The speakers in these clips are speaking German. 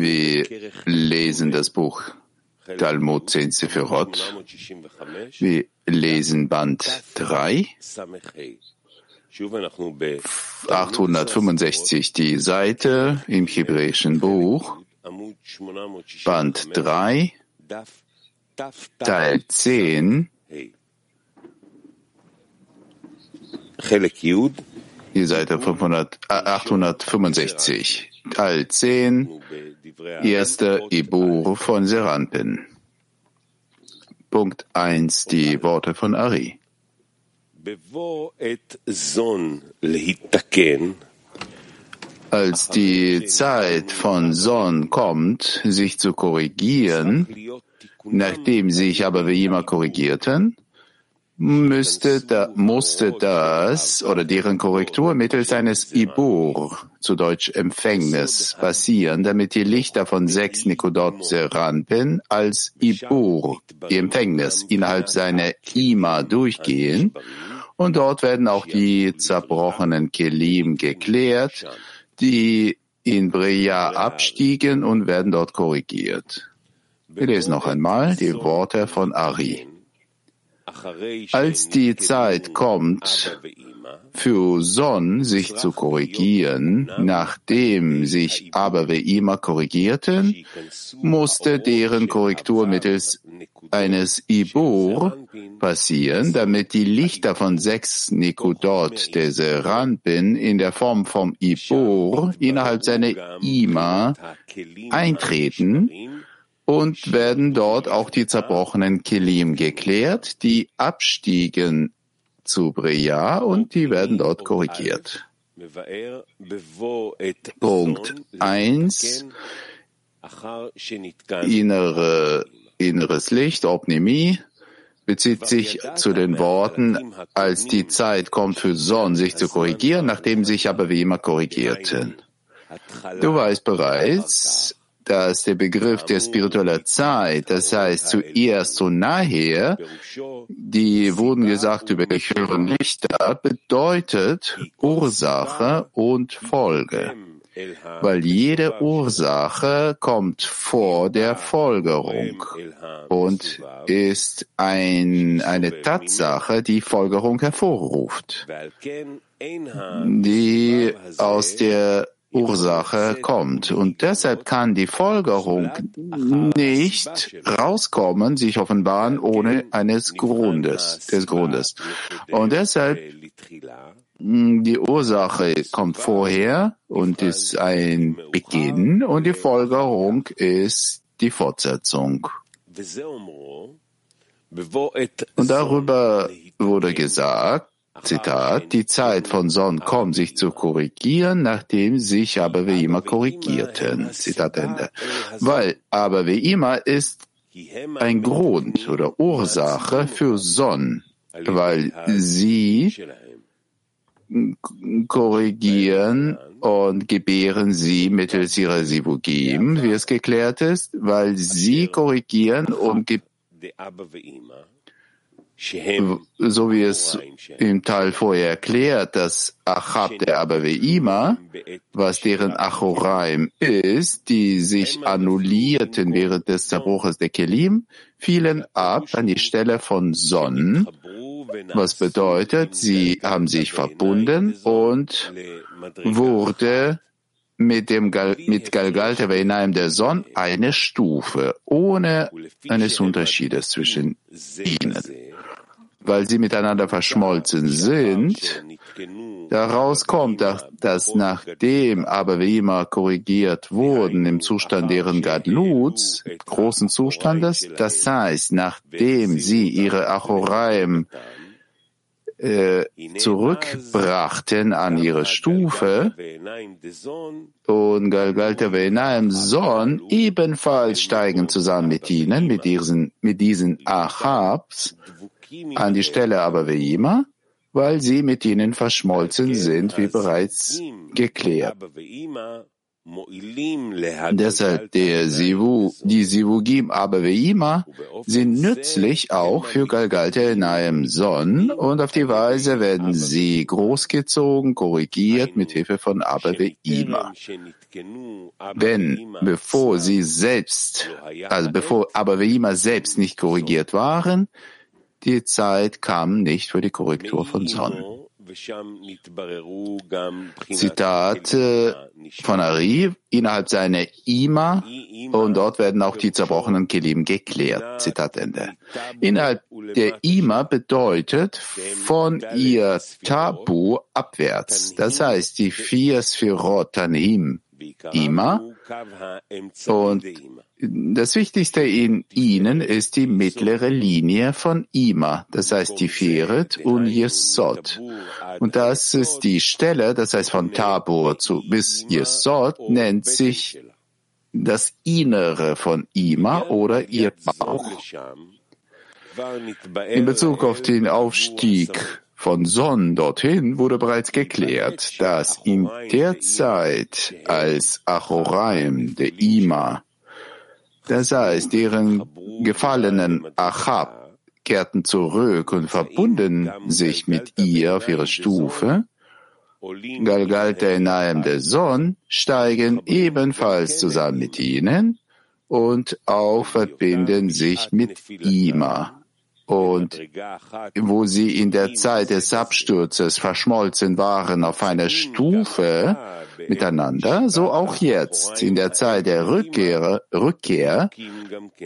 Wir lesen das Buch Talmud 10 Sephirot. Wir lesen Band 3, 865 die Seite im hebräischen Buch, Band 3, Teil 10, die Seite 500, 865, Teil 10, erster Ibur von Seranpen. Punkt 1, die Worte von Ari. Als die Zeit von Son kommt, sich zu korrigieren, nachdem sich aber wie immer korrigierten, müsste da, musste das oder deren Korrektur mittels eines Ibur, zu Deutsch Empfängnis, passieren, damit die Lichter von sechs Nikodot Seranpen als Ibur, die Empfängnis, innerhalb seiner Ima durchgehen und dort werden auch die zerbrochenen Kelim geklärt, die in Brea abstiegen und werden dort korrigiert. Wir lesen noch einmal die Worte von Ari. Als die Zeit kommt, für Son sich zu korrigieren, nachdem sich aber immer korrigierten, musste deren Korrektur mittels eines Ibur passieren, damit die Lichter von sechs Nikodot der Seranpin in der Form vom Ibur innerhalb seiner Ima eintreten und werden dort auch die zerbrochenen Kilim geklärt, die abstiegen zu Brea und die werden dort korrigiert. Punkt 1. Innere, inneres Licht, Opnemie, bezieht sich zu den Worten, als die Zeit kommt für Son, sich zu korrigieren, nachdem sich aber wie immer korrigierten. Du weißt bereits, dass der Begriff der spiritueller Zeit, das heißt zuerst und nachher, die wurden gesagt über die höheren Lichter, bedeutet Ursache und Folge. Weil jede Ursache kommt vor der Folgerung und ist ein, eine Tatsache, die Folgerung hervorruft, die aus der Ursache kommt. Und deshalb kann die Folgerung nicht rauskommen, sich offenbaren ohne eines Grundes, des Grundes. Und deshalb hm, die Ursache kommt vorher und ist ein Beginn und die Folgerung ist die Fortsetzung. Und darüber wurde gesagt, Zitat, die Zeit von Son kommt, sich zu korrigieren, nachdem sich aber wie immer korrigierten. Zitat Ende. Weil aber wie immer ist ein Grund oder Ursache für Son, weil sie korrigieren und gebären sie mittels ihrer Sivugim, wie es geklärt ist, weil sie korrigieren und gebären so wie es im Teil vorher erklärt, dass Achab der Abaveima, was deren Achoraim ist, die sich annullierten während des Zerbruches der Kelim, fielen ab an die Stelle von Son, was bedeutet, sie haben sich verbunden und wurde mit dem Gal mit Galgalta Veinaim der Son eine Stufe, ohne eines Unterschiedes zwischen ihnen weil sie miteinander verschmolzen sind, daraus kommt, dass nachdem aber wie immer korrigiert wurden im Zustand deren Gadluts, großen Zustandes, das heißt, nachdem sie ihre Achoraim äh, zurückbrachten an ihre Stufe und Galgalta Venaim Son ebenfalls steigen zusammen mit ihnen, mit diesen, mit diesen Achabs, an die Stelle aber wie immer, weil sie mit ihnen verschmolzen sind, wie bereits geklärt. Deshalb der Sivu, die Sivugim Abaveima sind nützlich auch für Galgalte Naim Son und auf die Weise werden sie großgezogen, korrigiert mit Hilfe von Abaveima. Wenn, bevor sie selbst, also bevor Abaveima selbst nicht korrigiert waren, die Zeit kam nicht für die Korrektur von Son. Zitat von Ari, innerhalb seiner Ima, und dort werden auch die zerbrochenen Kelim geklärt. Zitat Ende. Innerhalb der Ima bedeutet von ihr Tabu abwärts. Das heißt, die vier Sphirot Tanhim Ima und das Wichtigste in ihnen ist die mittlere Linie von Ima, das heißt die Feret und Yesod. Und das ist die Stelle, das heißt von Tabor zu bis Yesod, nennt sich das Innere von Ima oder ihr Bauch. In Bezug auf den Aufstieg von Son dorthin wurde bereits geklärt, dass in der Zeit, als Achoraim, der Ima, das heißt, deren gefallenen Achab kehrten zurück und verbunden sich mit ihr auf ihre Stufe, Galgalta Naim der Son steigen ebenfalls zusammen mit ihnen und auch verbinden sich mit Ima und wo sie in der Zeit des Absturzes verschmolzen waren auf einer Stufe miteinander, so auch jetzt in der Zeit der Rückkehr, Rückkehr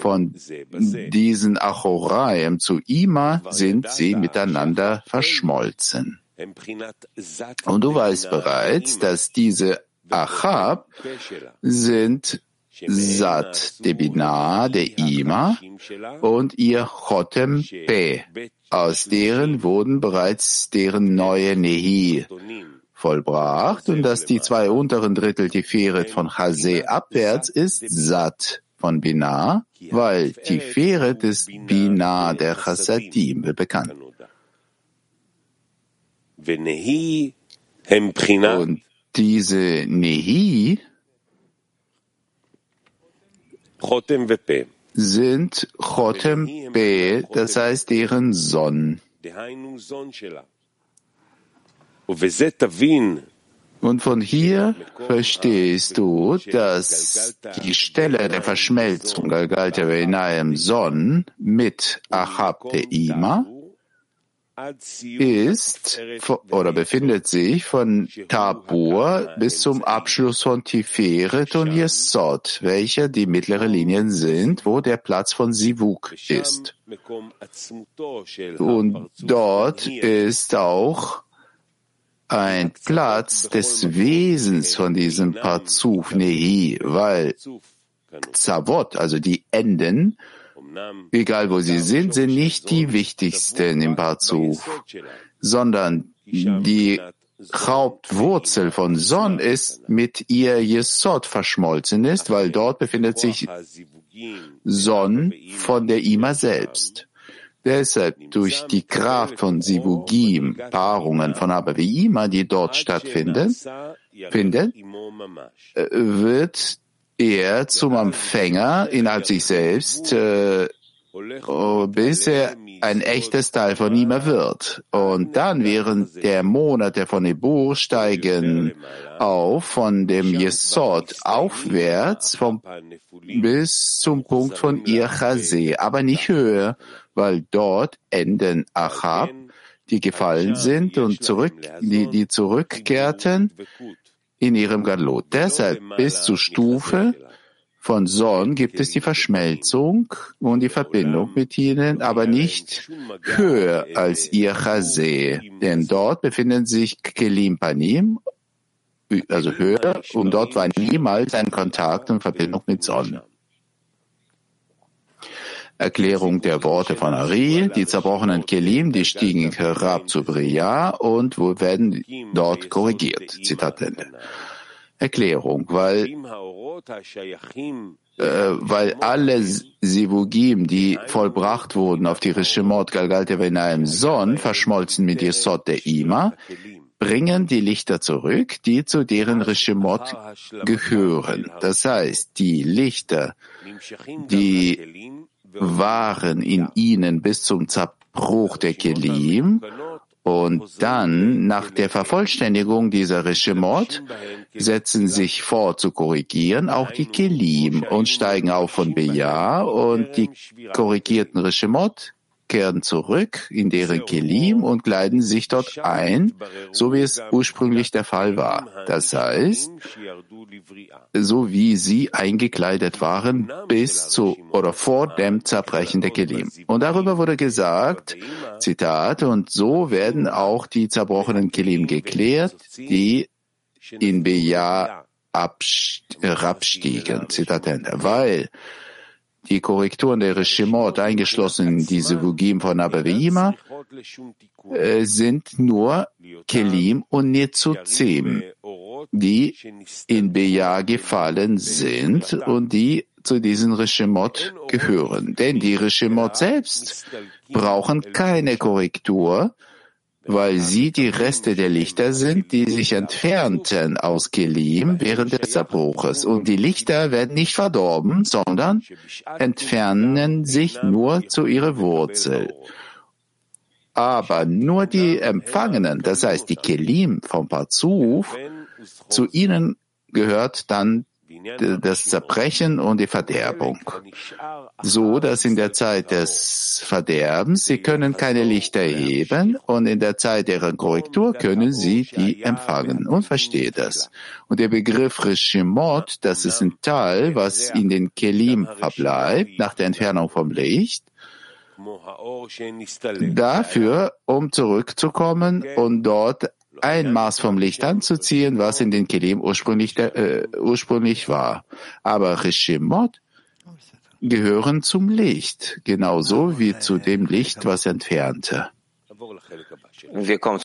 von diesen Achoraim zu Ima sind sie miteinander verschmolzen. Und du weißt bereits, dass diese Achab sind Sat de Binah de Ima und ihr Chotem Pe. Aus deren wurden bereits deren neue Nehi vollbracht und dass die zwei unteren Drittel Tiferet von Chase abwärts ist Sat von Binah, weil Tiferet ist Binah der Chasadim bekannt. Und diese Nehi sind Chotem Pe, das heißt deren Sonn. Und von hier verstehst du, dass die Stelle der Verschmelzung Galgalta Veinaim Son mit Achab de Ima ist oder befindet sich von Tabor bis zum Abschluss von Tiferet und Yesod, welche die mittlere Linien sind, wo der Platz von Sivuk ist. Und dort ist auch ein Platz des Wesens von diesem Parzuf Nehi, weil Zavot, also die Enden, egal wo sie sind, sind nicht die wichtigsten im Parzuf, sondern die Hauptwurzel von Son ist mit ihr Jesod verschmolzen ist, weil dort befindet sich Son von der Ima selbst. Deshalb durch die Kraft von Sivugim, Paarungen von Ima, die dort stattfinden, finden, wird er zum Empfänger innerhalb sich selbst, äh, oh, bis er ein echtes Teil von ihm wird. Und dann während der Monate von Ebur steigen auf von dem Jesod aufwärts vom, bis zum Punkt von Irchase, aber nicht höher, weil dort enden Achab, die gefallen sind und zurück, die, die zurückkehrten in ihrem Galot. Deshalb bis zur Stufe von Son gibt es die Verschmelzung und die Verbindung mit ihnen, aber nicht höher als ihr Chase, denn dort befinden sich Kelim Panim, also höher, und dort war niemals ein Kontakt und Verbindung mit Son. Erklärung der Worte von Ari, die zerbrochenen Kelim, die stiegen herab zu Bria und werden dort korrigiert. Zitat Ende. Erklärung, weil, äh, weil alle Sivugim, die vollbracht wurden auf die Rishemot Galgalte Venaim Son, verschmolzen mit Yesod der Ima, bringen die Lichter zurück, die zu deren Reshemot gehören. Das heißt, die Lichter, die waren in ihnen bis zum Zerbruch der Kelim und dann, nach der Vervollständigung dieser Reshemot, setzen sich vor zu korrigieren auch die Kelim und steigen auf von Beja und die korrigierten Reshemot kehren zurück in deren Kelim und kleiden sich dort ein, so wie es ursprünglich der Fall war. Das heißt, so wie sie eingekleidet waren bis zu oder vor dem Zerbrechen der Kelim. Und darüber wurde gesagt, Zitat, und so werden auch die zerbrochenen Kelim geklärt, die in Beja abstiegen. Zitat Ende. Weil die Korrekturen der Reshimot, eingeschlossen in diese Vugim von Abaveima, äh, sind nur Kelim und Nezuzim, die in Beja gefallen sind und die zu diesen Reshimot gehören. Denn die Reshimot selbst brauchen keine Korrektur, weil sie die Reste der Lichter sind, die sich entfernten aus Kelim während des Zerbruches. Und die Lichter werden nicht verdorben, sondern entfernen sich nur zu ihrer Wurzel. Aber nur die Empfangenen, das heißt die Kelim vom Parzuf, zu ihnen gehört dann das Zerbrechen und die Verderbung. So, dass in der Zeit des Verderbens sie können keine Lichter erheben und in der Zeit deren Korrektur können sie die empfangen. Und verstehe das. Und der Begriff Rishimot, das ist ein Teil, was in den Kelim verbleibt, nach der Entfernung vom Licht, dafür, um zurückzukommen und dort ein Maß vom Licht anzuziehen, was in den Kelim ursprünglich, äh, ursprünglich war. Aber Rishimot gehören zum Licht, genauso wie zu dem Licht, was entfernte. Wir kommen